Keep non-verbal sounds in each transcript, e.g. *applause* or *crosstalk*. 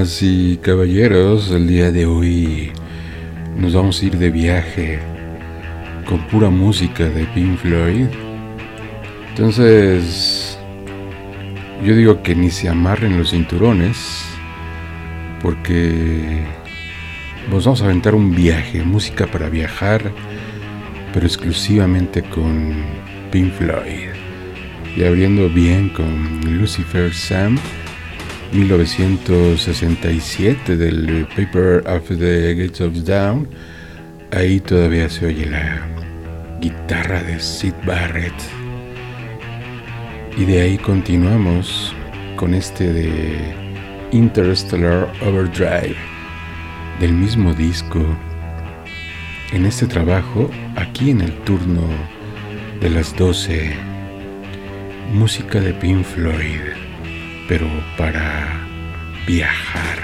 Damas y caballeros, el día de hoy nos vamos a ir de viaje con pura música de Pink Floyd. Entonces, yo digo que ni se amarren los cinturones, porque nos vamos a aventar un viaje, música para viajar, pero exclusivamente con Pink Floyd. Y abriendo bien con Lucifer Sam 1967 del Paper of the Gates of Down, ahí todavía se oye la guitarra de Sid Barrett. Y de ahí continuamos con este de Interstellar Overdrive, del mismo disco. En este trabajo, aquí en el turno de las 12, música de Pink Floyd pero para viajar.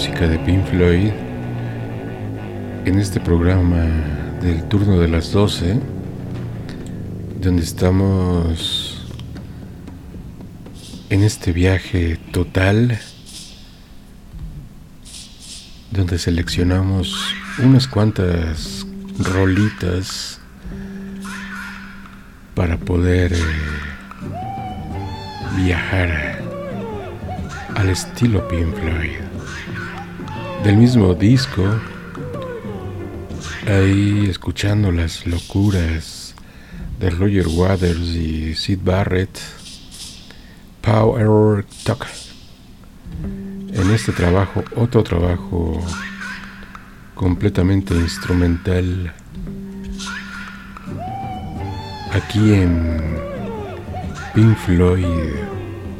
Música de Pink Floyd en este programa del turno de las 12, donde estamos en este viaje total, donde seleccionamos unas cuantas rolitas para poder... Eh, viajar al estilo Pink Floyd. Del mismo disco, ahí escuchando las locuras de Roger Waters y Sid Barrett, Power Talk. En este trabajo, otro trabajo completamente instrumental, aquí en Pink Floyd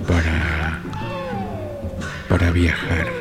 para, para viajar.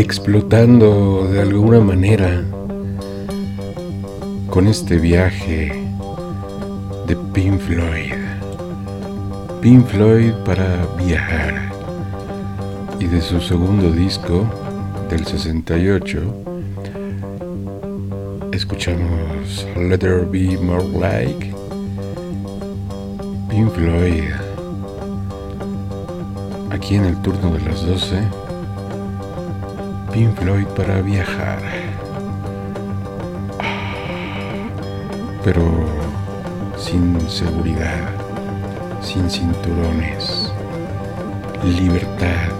Explotando de alguna manera con este viaje de Pink Floyd. Pink Floyd para viajar. Y de su segundo disco, del 68, escuchamos Let There Be More Like Pink Floyd. Aquí en el turno de las 12 Pink Floyd para viajar. Pero sin seguridad, sin cinturones, libertad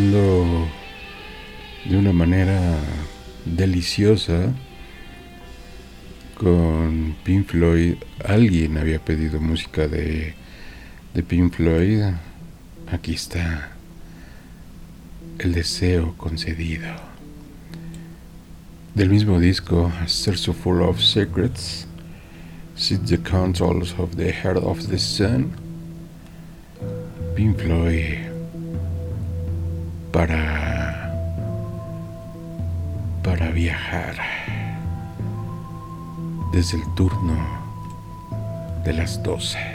de una manera deliciosa con Pink Floyd. Alguien había pedido música de, de Pink Floyd. Aquí está el deseo concedido. Del mismo disco, A Full of Secrets, Sit the Controls of the Heart of the Sun, Pink Floyd, para, para viajar desde el turno de las 12.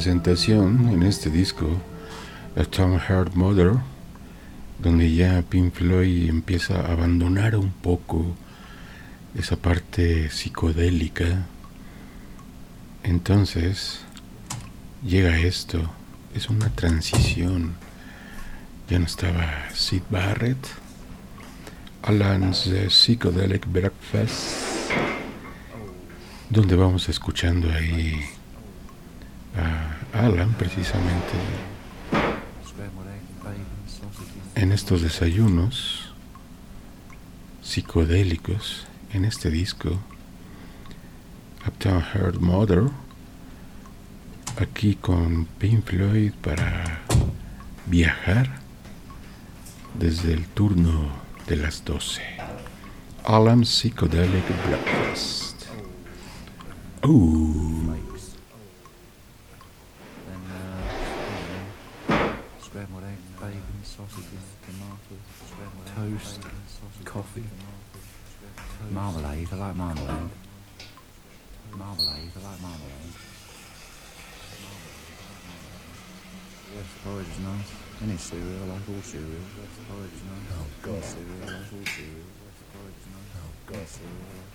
Presentación, en este disco, A Tom Heart Mother, donde ya Pink Floyd empieza a abandonar un poco esa parte psicodélica, entonces llega esto, es una transición. Ya no estaba Sid Barrett, Alan's Psychedelic Breakfast donde vamos escuchando ahí a Alan precisamente en estos desayunos psicodélicos en este disco Uptown Heart Mother aquí con Pink Floyd para viajar desde el turno de las 12 Alan Psychedelic Breakfast Ooh. Toast, coffee, marmalade. I like marmalade. Marmalade. I like marmalade. Yes, porridge is nice. Any cereal, I like all cereal. Yes, porridge is nice. Oh, God. Any cereal, I like all cereal. Yes, porridge is nice. Oh, God. Any cereal, I like all cereal.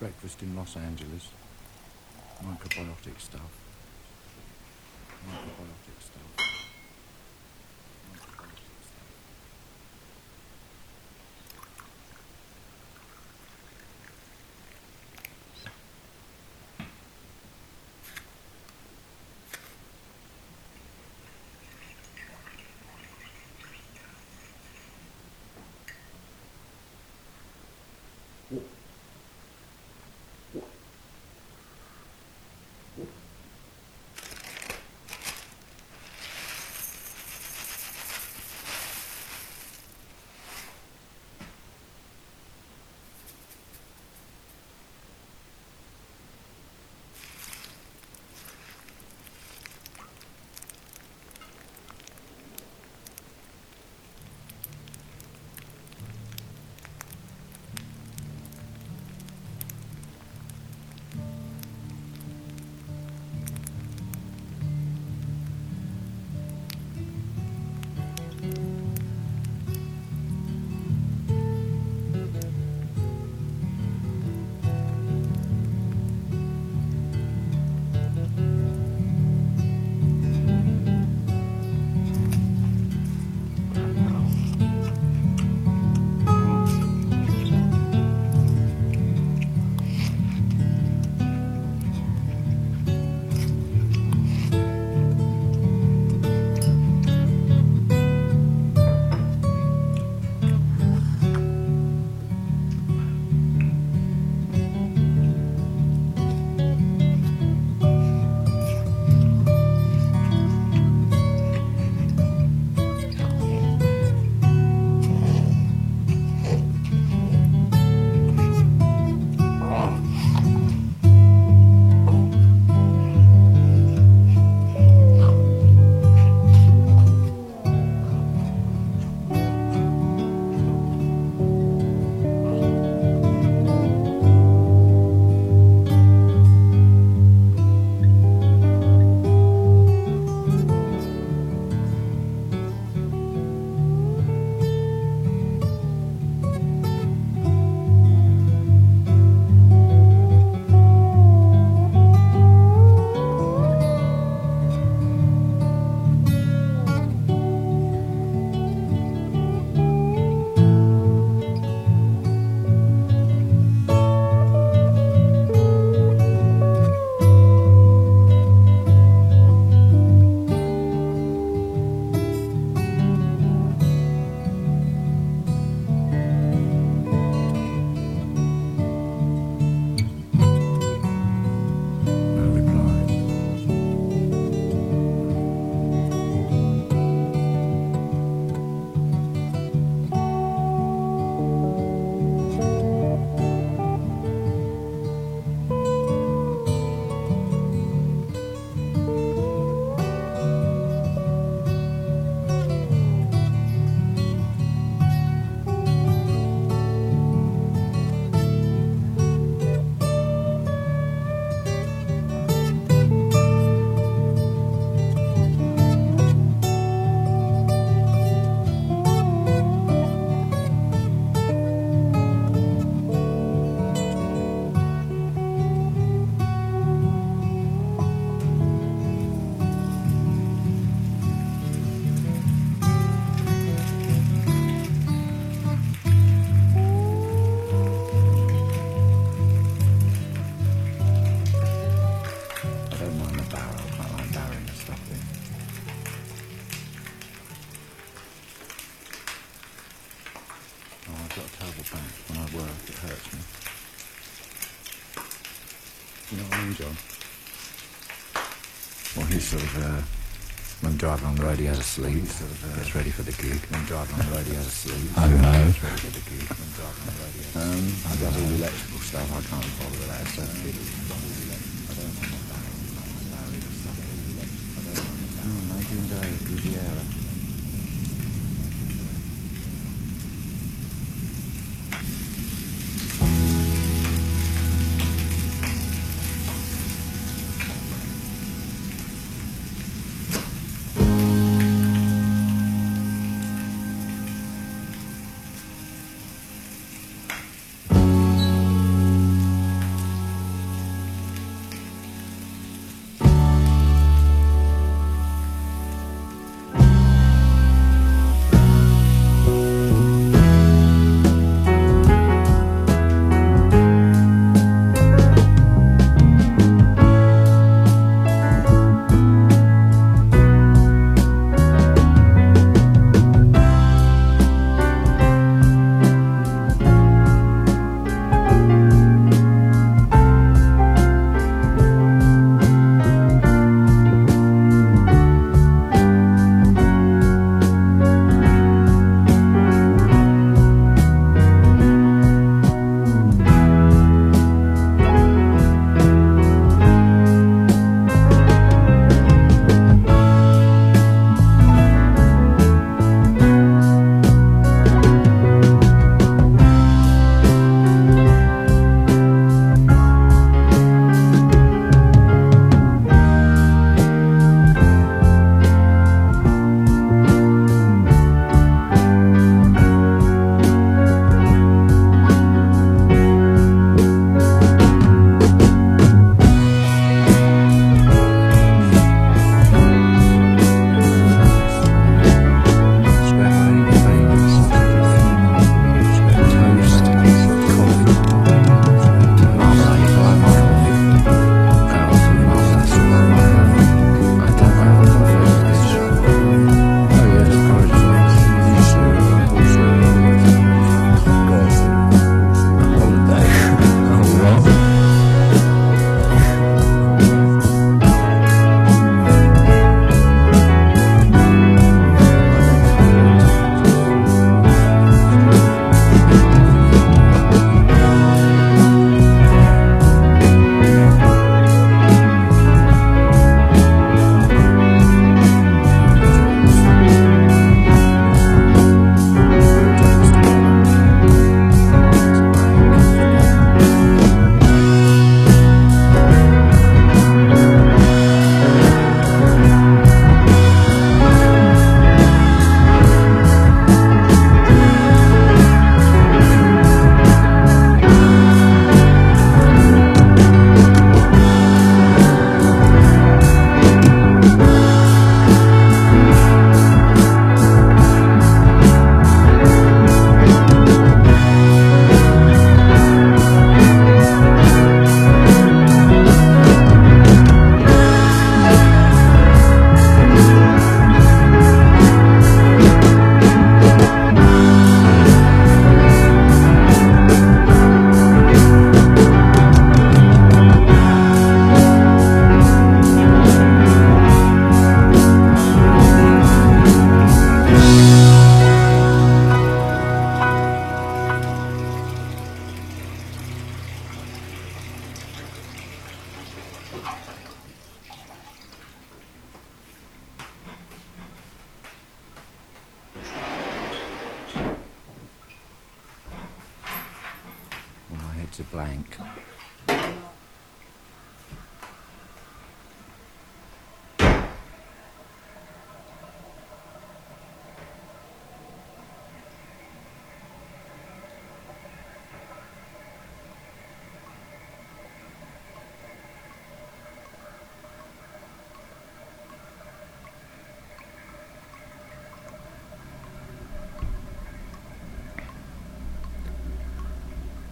Breakfast in Los Angeles. Microbiotic stuff. Microbiotic stuff. ready out of sleep. Gets ready for the gig. I'm out. Um, I've got all the electrical stuff. I can't follow that. So. Um, I don't know.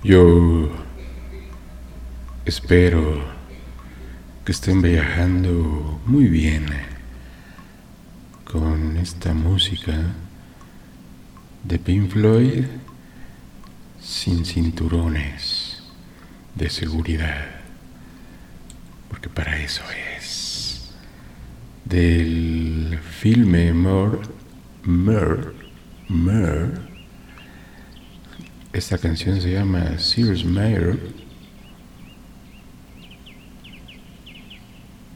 Yo espero que estén viajando muy bien con esta música de Pink Floyd sin cinturones de seguridad. porque para eso es. Del filme Mer, Mer, Mer. Esta canción se llama Sears Mayer.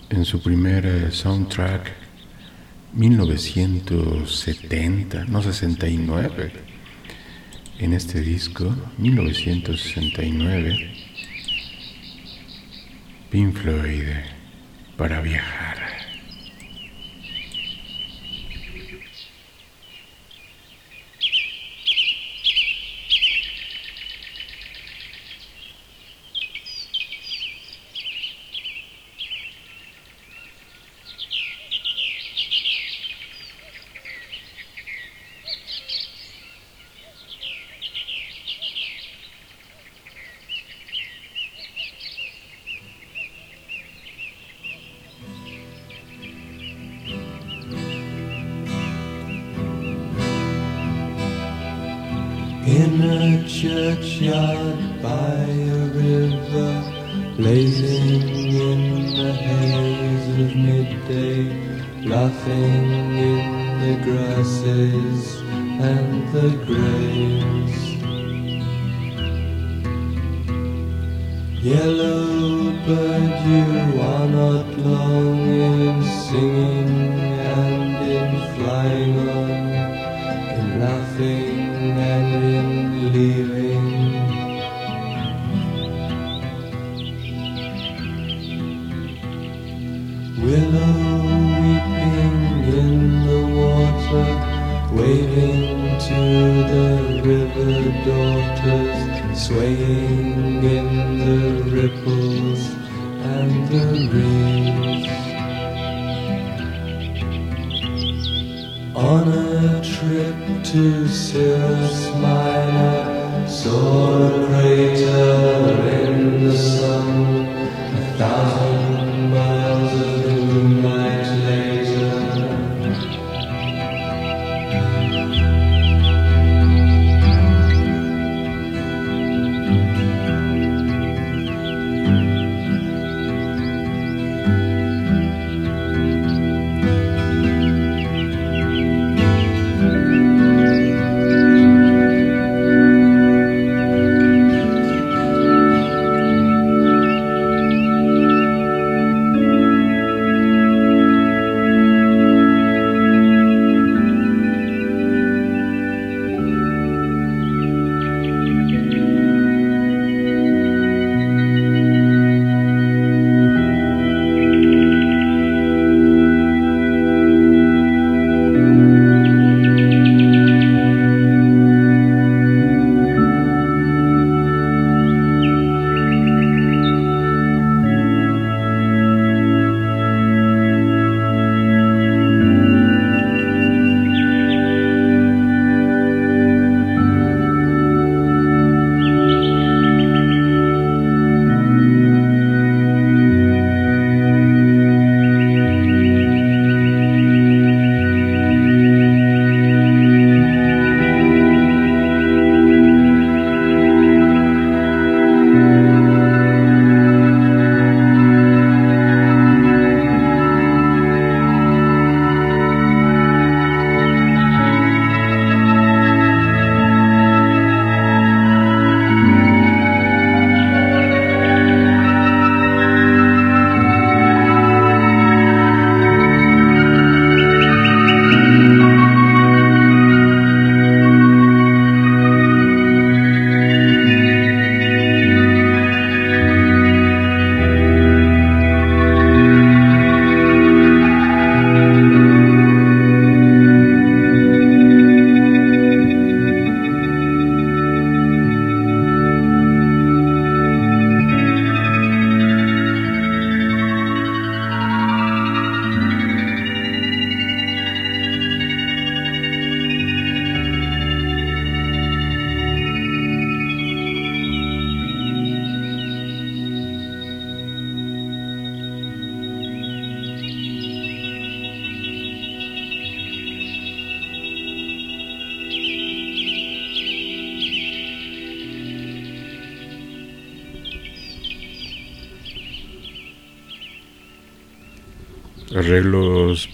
En su primer soundtrack 1970, no 69, en este disco, 1969, Pink Floyd, para viajar. but you are not long in singing. say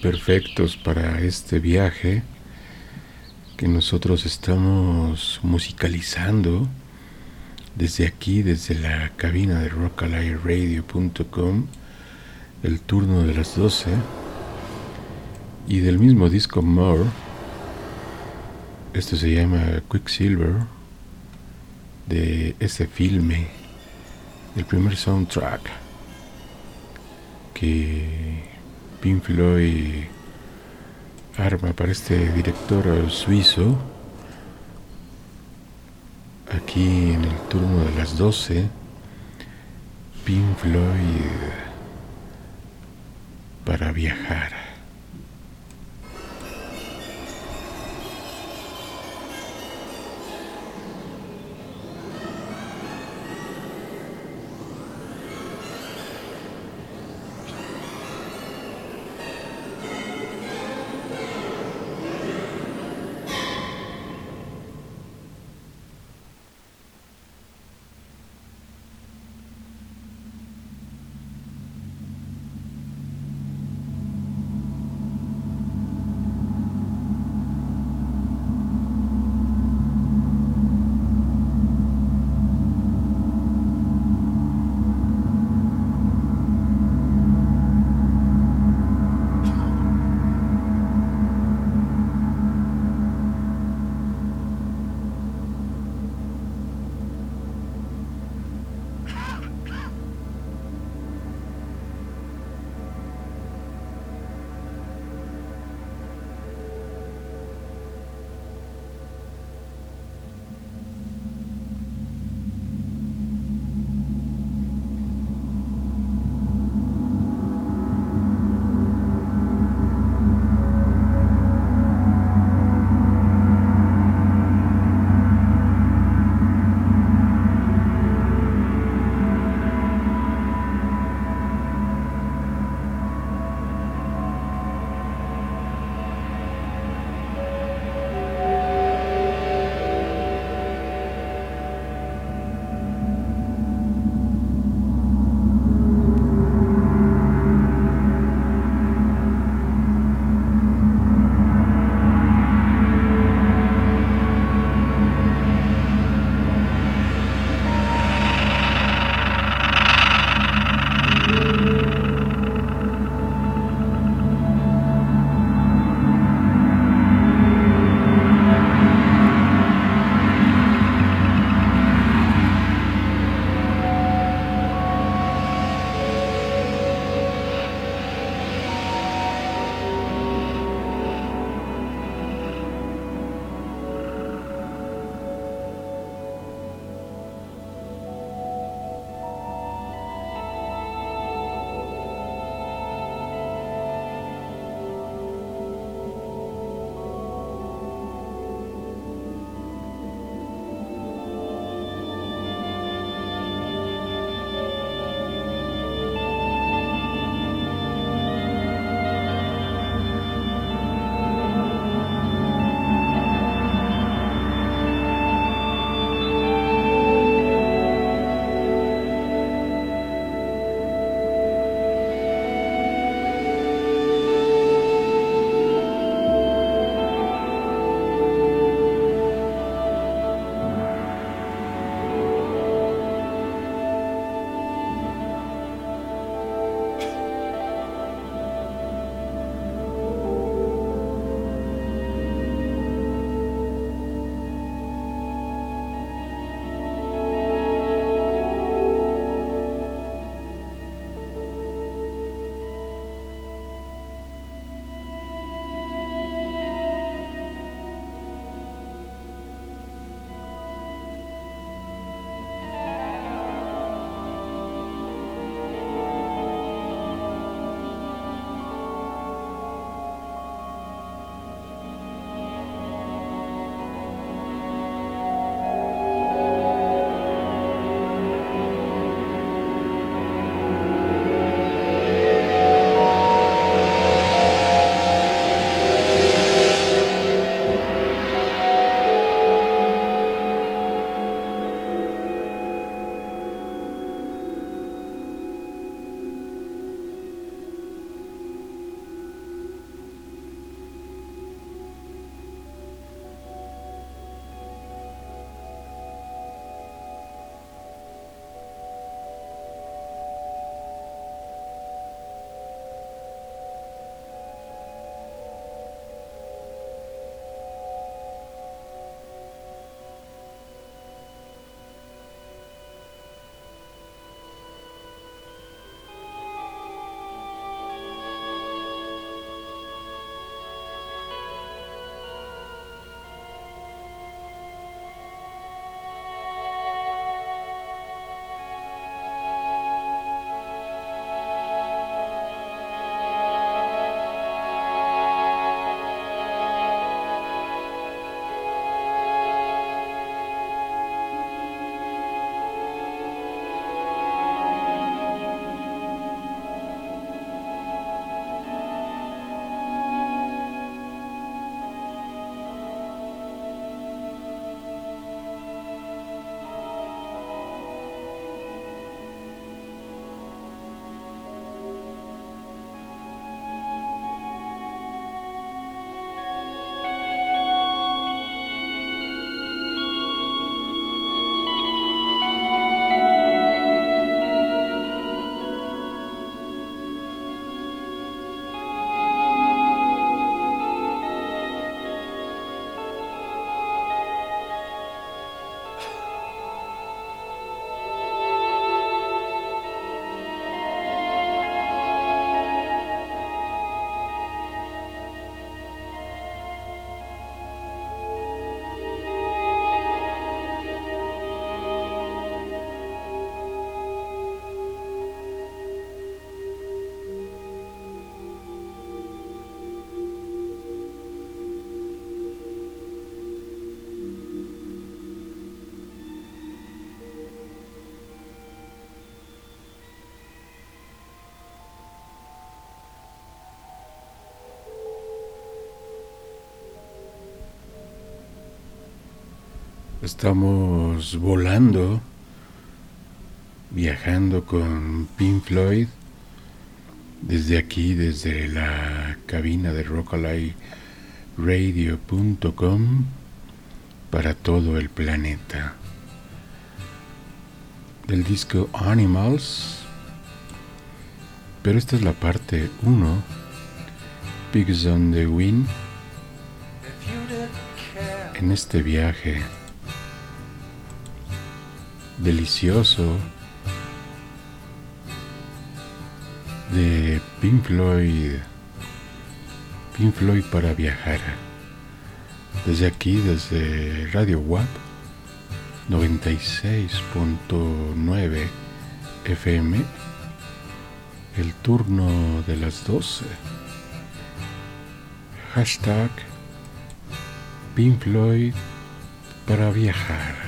perfectos para este viaje que nosotros estamos musicalizando desde aquí, desde la cabina de rockalieradio.com, el turno de las 12 y del mismo disco More. Esto se llama Quicksilver de ese filme, el primer soundtrack que Pink Floyd arma para este director suizo. Aquí en el turno de las 12 Pink Floyd para viajar Estamos volando, viajando con Pink Floyd desde aquí, desde la cabina de Radio.com para todo el planeta. Del disco Animals, pero esta es la parte 1, Pigs on the Wind, en este viaje delicioso de Pink Floyd. Pink Floyd para viajar. Desde aquí, desde Radio WAP 96.9 FM, el turno de las 12. Hashtag Pink Floyd para viajar.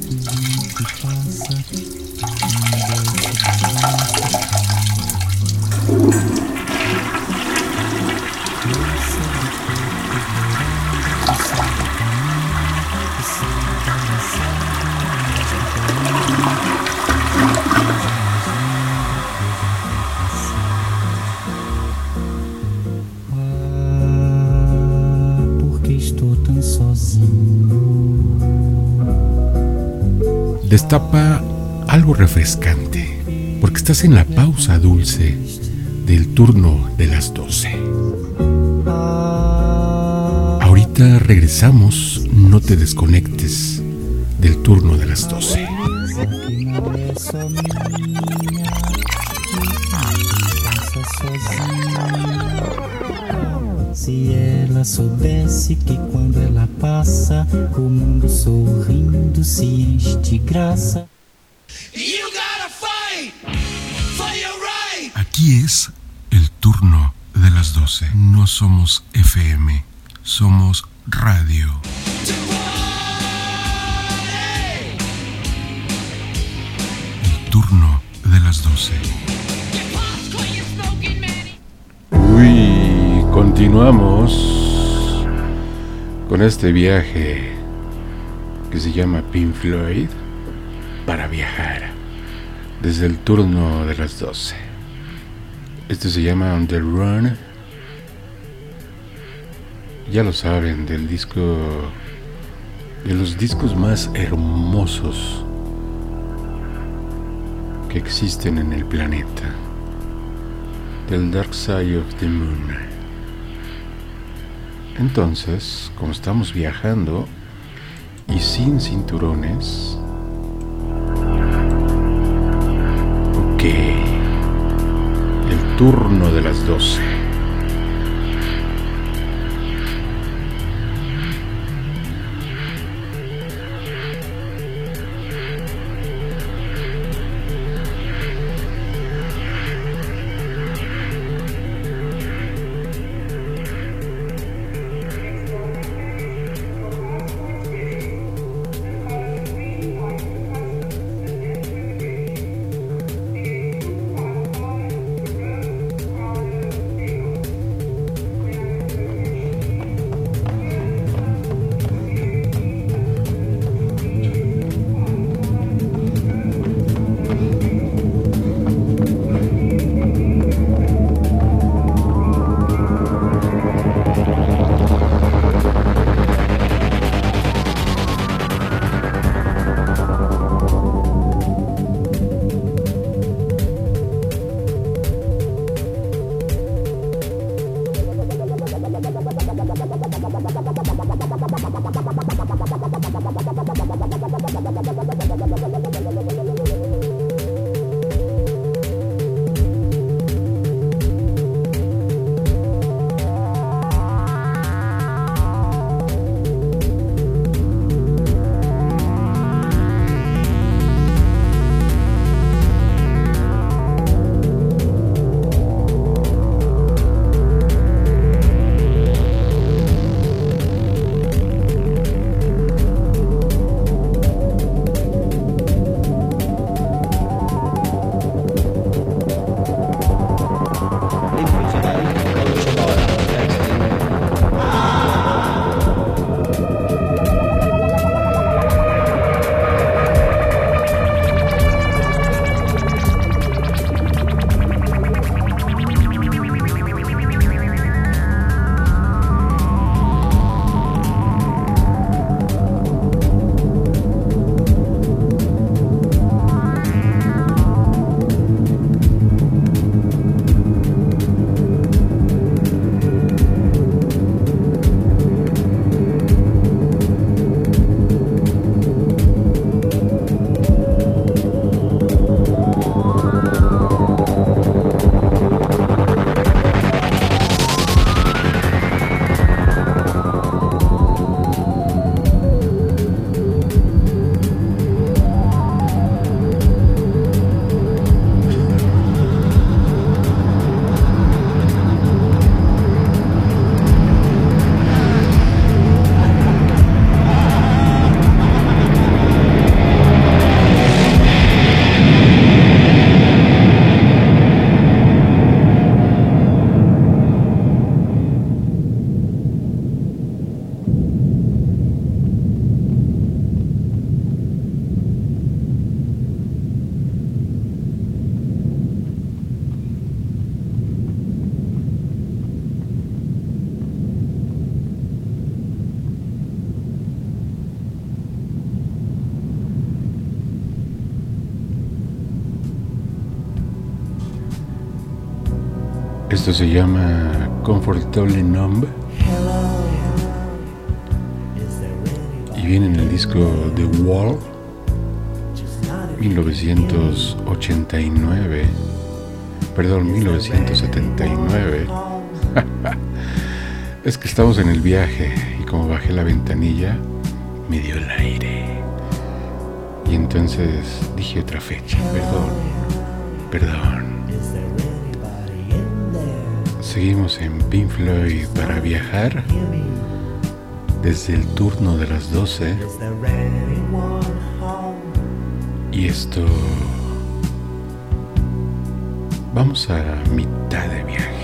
destapa algo refrescante, porque estás en la pausa dulce del turno de las 12. Ahorita regresamos, no te desconectes del turno de las 12. Se ela soubesse que quando ela passa, o mundo sorrindo se enche de graça. Aquí es el turno de las 12. No somos FM, somos radio. El turno de las 12. Uy. Continuamos con este viaje que se llama Pink Floyd para viajar desde el turno de las 12. Este se llama On the Run. Ya lo saben, del disco de los discos más hermosos que existen en el planeta. Del Dark Side of the Moon. Entonces, como estamos viajando y sin cinturones, ok, el turno de las 12. Esto se llama Comfortable Numb. Y viene en el disco The Wall 1989. Perdón, 1979. *laughs* es que estamos en el viaje y como bajé la ventanilla, me dio el aire. Y entonces dije otra fecha, perdón, perdón. Seguimos en Pink Floyd para viajar desde el turno de las 12. Y esto... Vamos a mitad de viaje.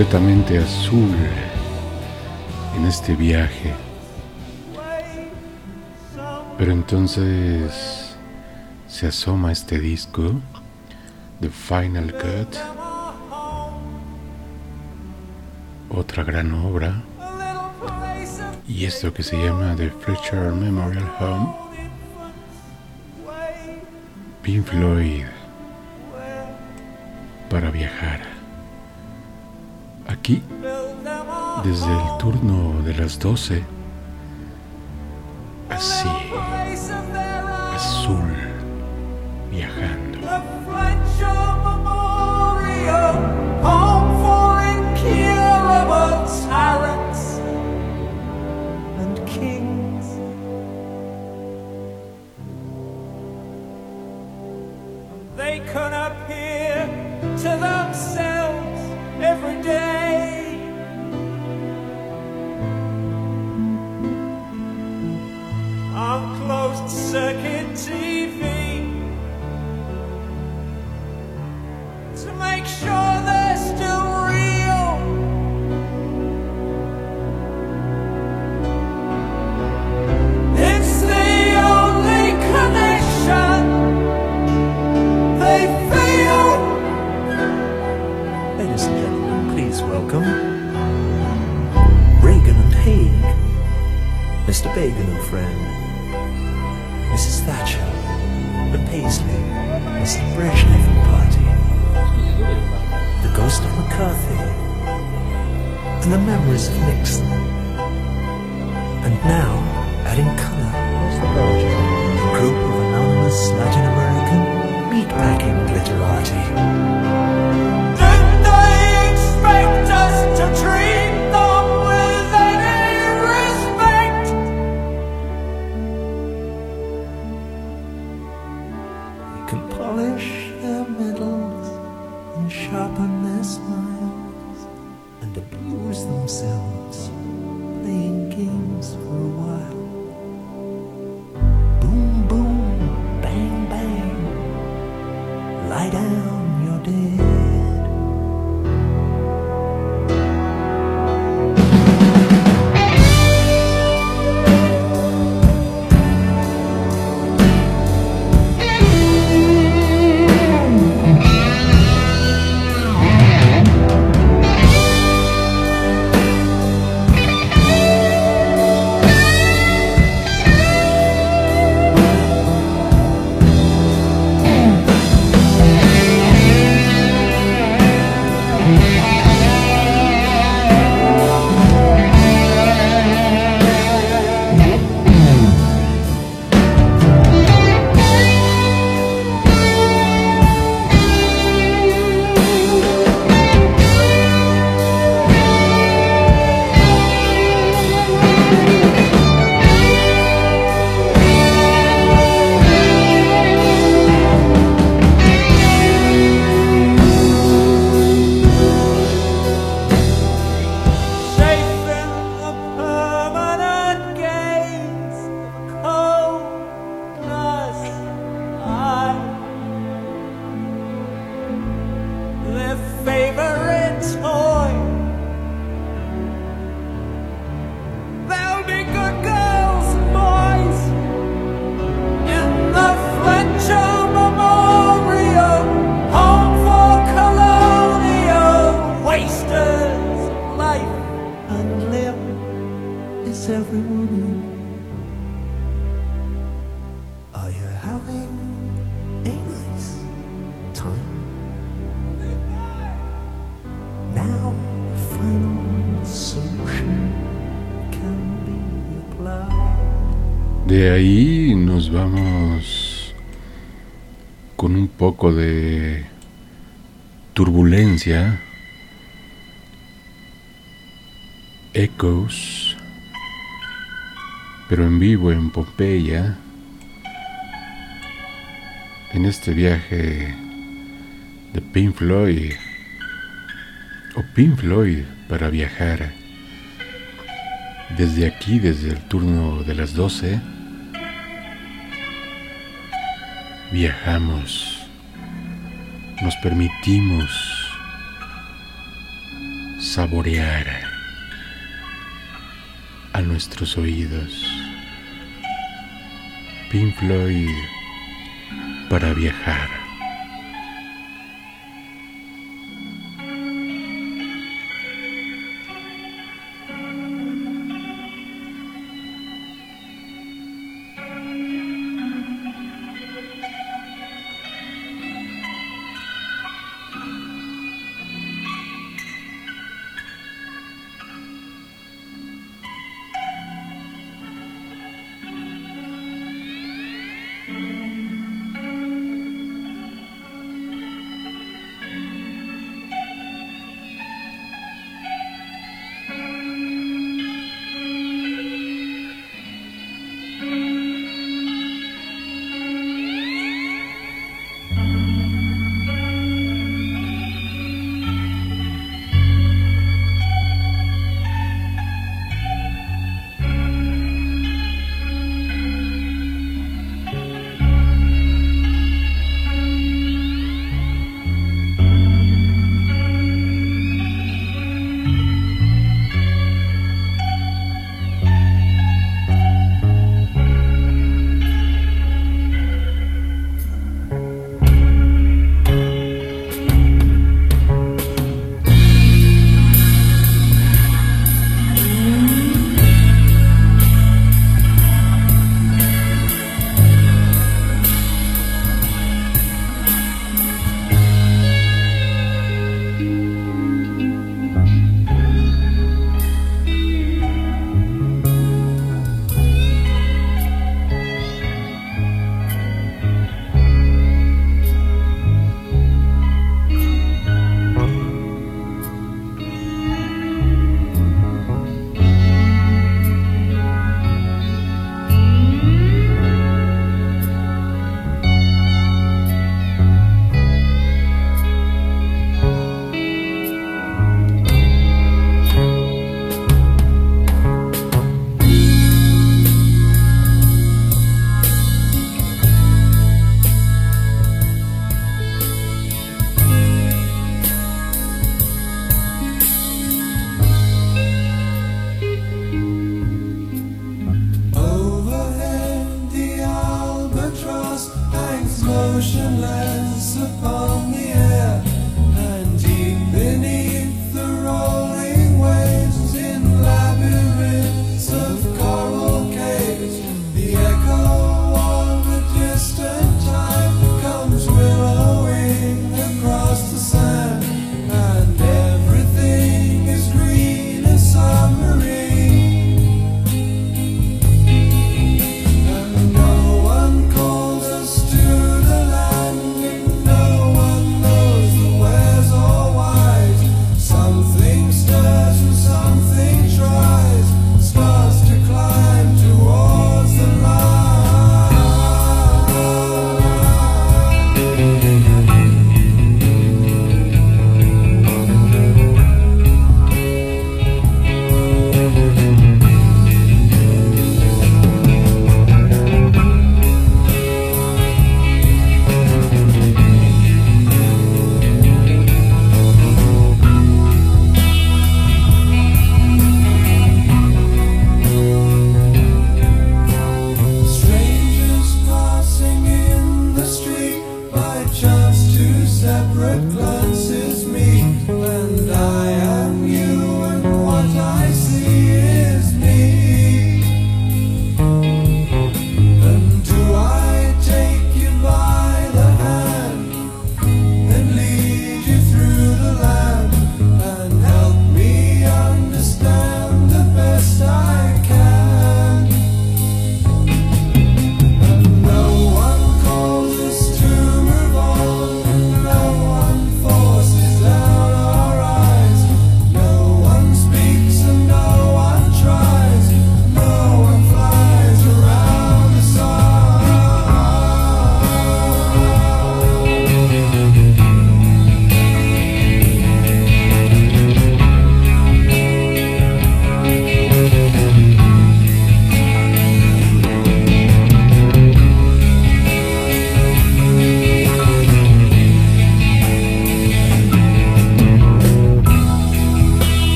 Completamente azul en este viaje. Pero entonces se asoma este disco, The Final Cut, otra gran obra, y esto que se llama The Fletcher Memorial Home, Pink Floyd para viajar. Desde el turno de las 12, así, Mr. Bagel, old friend, Mrs. Thatcher, the Paisley, Mr. Brezhnev and party, the ghost of McCarthy, and the memories of Nixon. And now, adding color, the group of anonymous Latin American meatpacking literati. Did they expect us to treat? De ahí nos vamos con un poco de turbulencia, ecos, pero en vivo en Pompeya, en este viaje de Pink Floyd, o Pink Floyd para viajar desde aquí, desde el turno de las 12, Viajamos, nos permitimos saborear a nuestros oídos. Pink Floyd para viajar.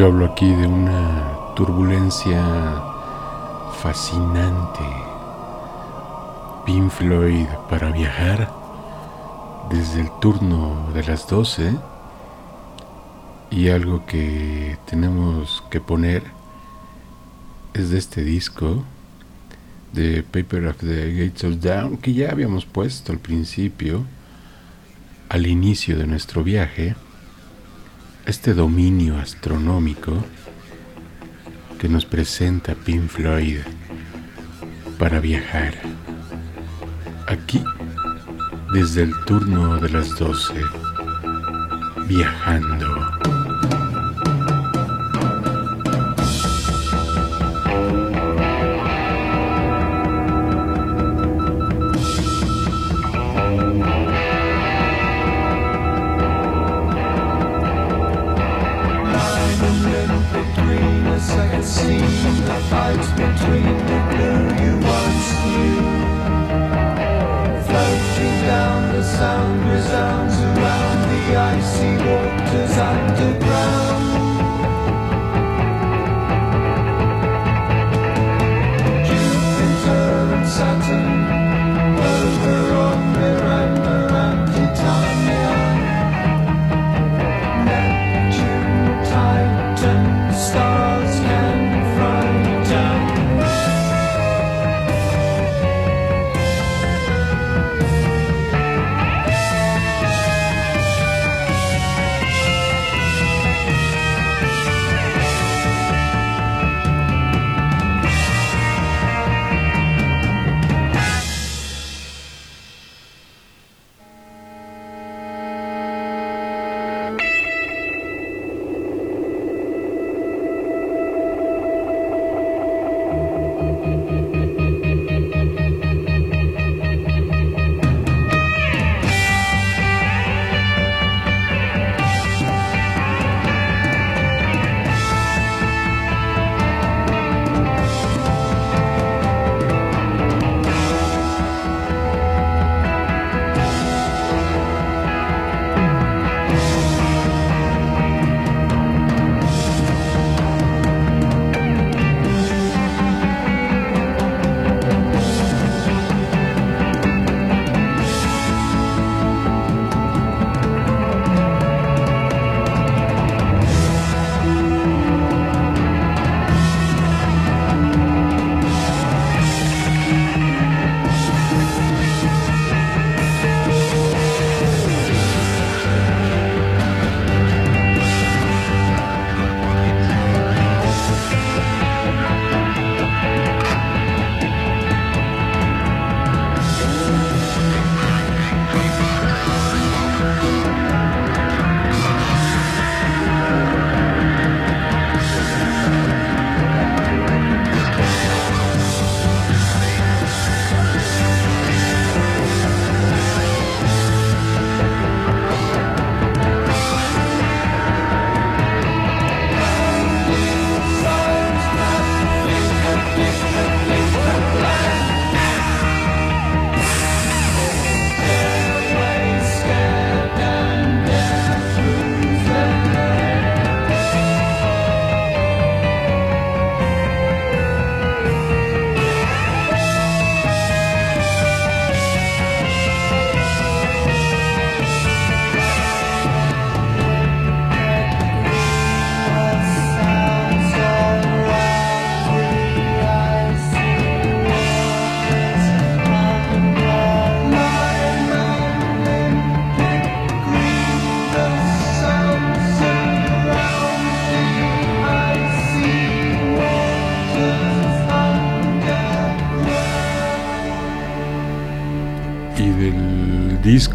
Yo hablo aquí de una turbulencia fascinante. Pink Floyd para viajar desde el turno de las 12 y algo que tenemos que poner es de este disco de Paper of the Gates of Down que ya habíamos puesto al principio al inicio de nuestro viaje este dominio astronómico que nos presenta Pink Floyd para viajar. Aquí, desde el turno de las 12, viajando. lies between the blue you once knew. Floating down the sound resounds around the icy waters underground.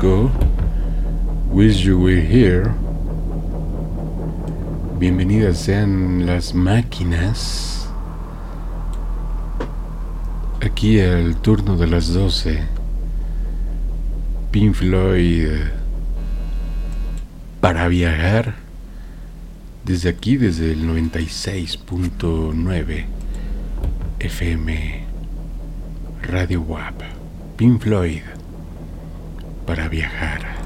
Wish You Were Here. Bienvenidas sean las máquinas. Aquí al turno de las 12. Pink Floyd para viajar desde aquí, desde el 96.9 FM Radio WAP. Pink Floyd para viajar.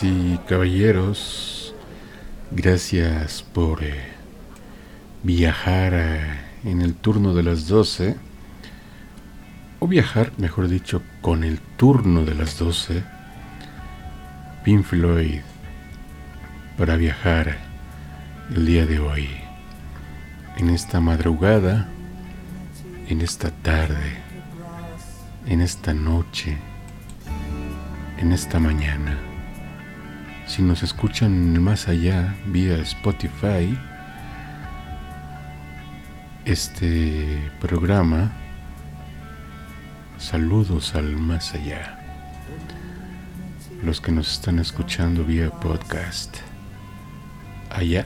Y caballeros, gracias por eh, viajar en el turno de las 12, o viajar, mejor dicho, con el turno de las 12, Pink Floyd, para viajar el día de hoy, en esta madrugada, en esta tarde, en esta noche, en esta mañana. Si nos escuchan más allá vía Spotify, este programa, saludos al más allá. Los que nos están escuchando vía podcast, allá,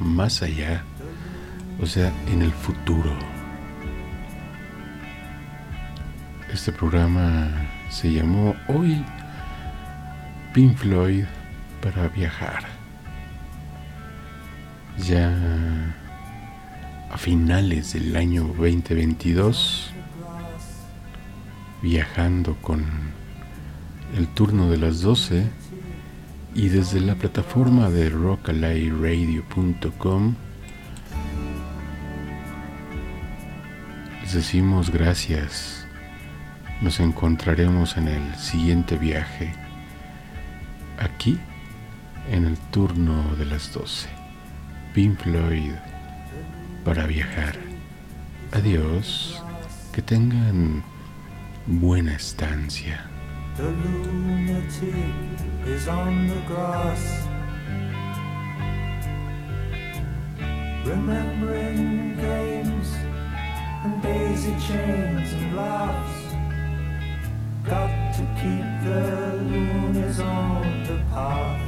más allá, o sea, en el futuro. Este programa se llamó Hoy Pink Floyd para viajar. Ya a finales del año 2022, viajando con el turno de las 12 y desde la plataforma de rockalayradio.com les decimos gracias. Nos encontraremos en el siguiente viaje aquí en el turno de las 12. Pink Floyd para viajar. Adiós, que tengan buena estancia. The lunatic is on the grass. Remembering games and daisy chains and laughs. Got to keep the loonies on the path.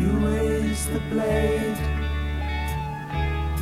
You raise the blade,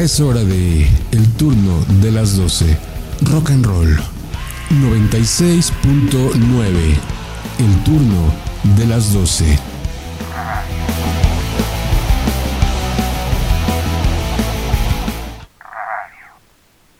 Es hora de el turno de las 12. Rock and Roll 96.9. El turno de las 12.